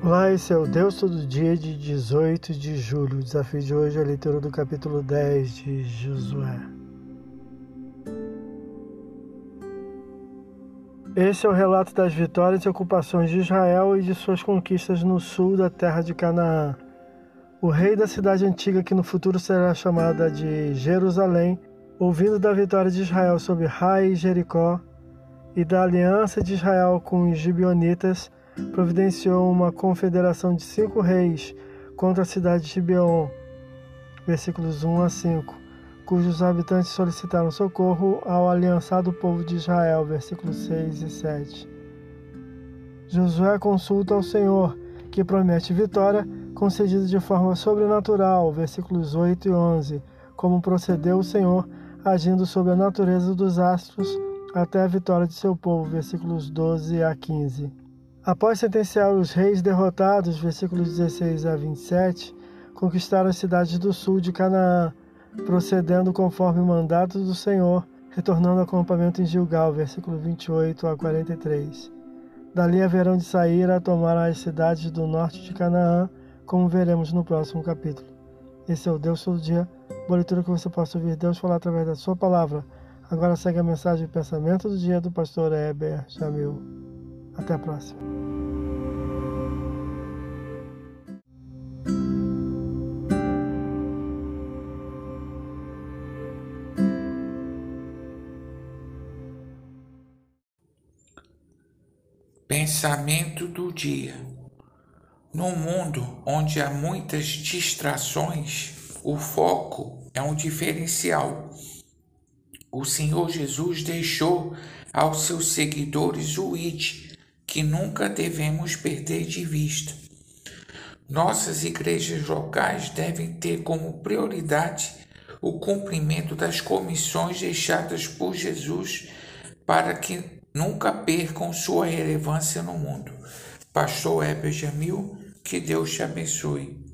Olá, esse é o Deus Todo Dia de 18 de julho. O desafio de hoje é a leitura do capítulo 10 de Josué. Esse é o relato das vitórias e ocupações de Israel e de suas conquistas no sul da terra de Canaã. O rei da cidade antiga, que no futuro será chamada de Jerusalém, ouvindo da vitória de Israel sobre Rai e Jericó e da aliança de Israel com os gibionitas, providenciou uma confederação de cinco reis contra a cidade de Gibeon, versículos 1 a 5, cujos habitantes solicitaram socorro ao aliançado povo de Israel, versículos 6 e 7. Josué consulta ao Senhor, que promete vitória, concedida de forma sobrenatural, versículos 8 e 11, como procedeu o Senhor, agindo sobre a natureza dos astros até a vitória de seu povo, versículos 12 a 15. Após sentenciar os reis derrotados, versículos 16 a 27, conquistaram as cidades do sul de Canaã, procedendo conforme o mandato do Senhor, retornando ao acampamento em Gilgal, versículo 28 a 43. Dali haverão de sair a tomar as cidades do norte de Canaã, como veremos no próximo capítulo. Esse é o Deus todo dia, boa leitura que você possa ouvir Deus falar através da sua palavra. Agora segue a mensagem e pensamento do dia do pastor Heber Jamil. Até a próxima. Pensamento do dia. No mundo onde há muitas distrações, o foco é um diferencial. O Senhor Jesus deixou aos seus seguidores o ID, que nunca devemos perder de vista. Nossas igrejas locais devem ter como prioridade o cumprimento das comissões deixadas por Jesus para que nunca percam sua relevância no mundo. Pastor Heber Jamil, que Deus te abençoe.